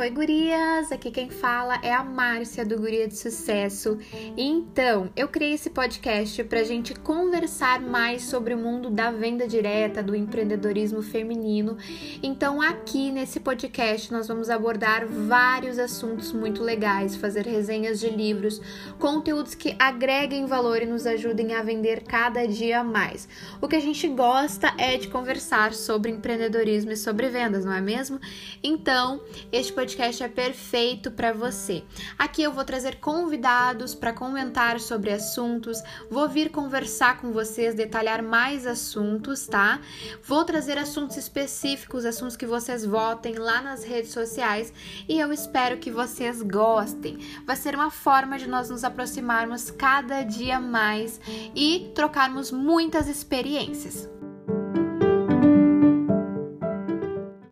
Oi, gurias! Aqui quem fala é a Márcia do Guria de Sucesso. Então, eu criei esse podcast para a gente conversar mais sobre o mundo da venda direta, do empreendedorismo feminino. Então, aqui nesse podcast, nós vamos abordar vários assuntos muito legais, fazer resenhas de livros, conteúdos que agreguem valor e nos ajudem a vender cada dia mais. O que a gente gosta é de conversar sobre empreendedorismo e sobre vendas, não é mesmo? Então, este podcast podcast é perfeito para você. Aqui eu vou trazer convidados para comentar sobre assuntos, vou vir conversar com vocês, detalhar mais assuntos, tá? Vou trazer assuntos específicos, assuntos que vocês votem lá nas redes sociais e eu espero que vocês gostem. Vai ser uma forma de nós nos aproximarmos cada dia mais e trocarmos muitas experiências.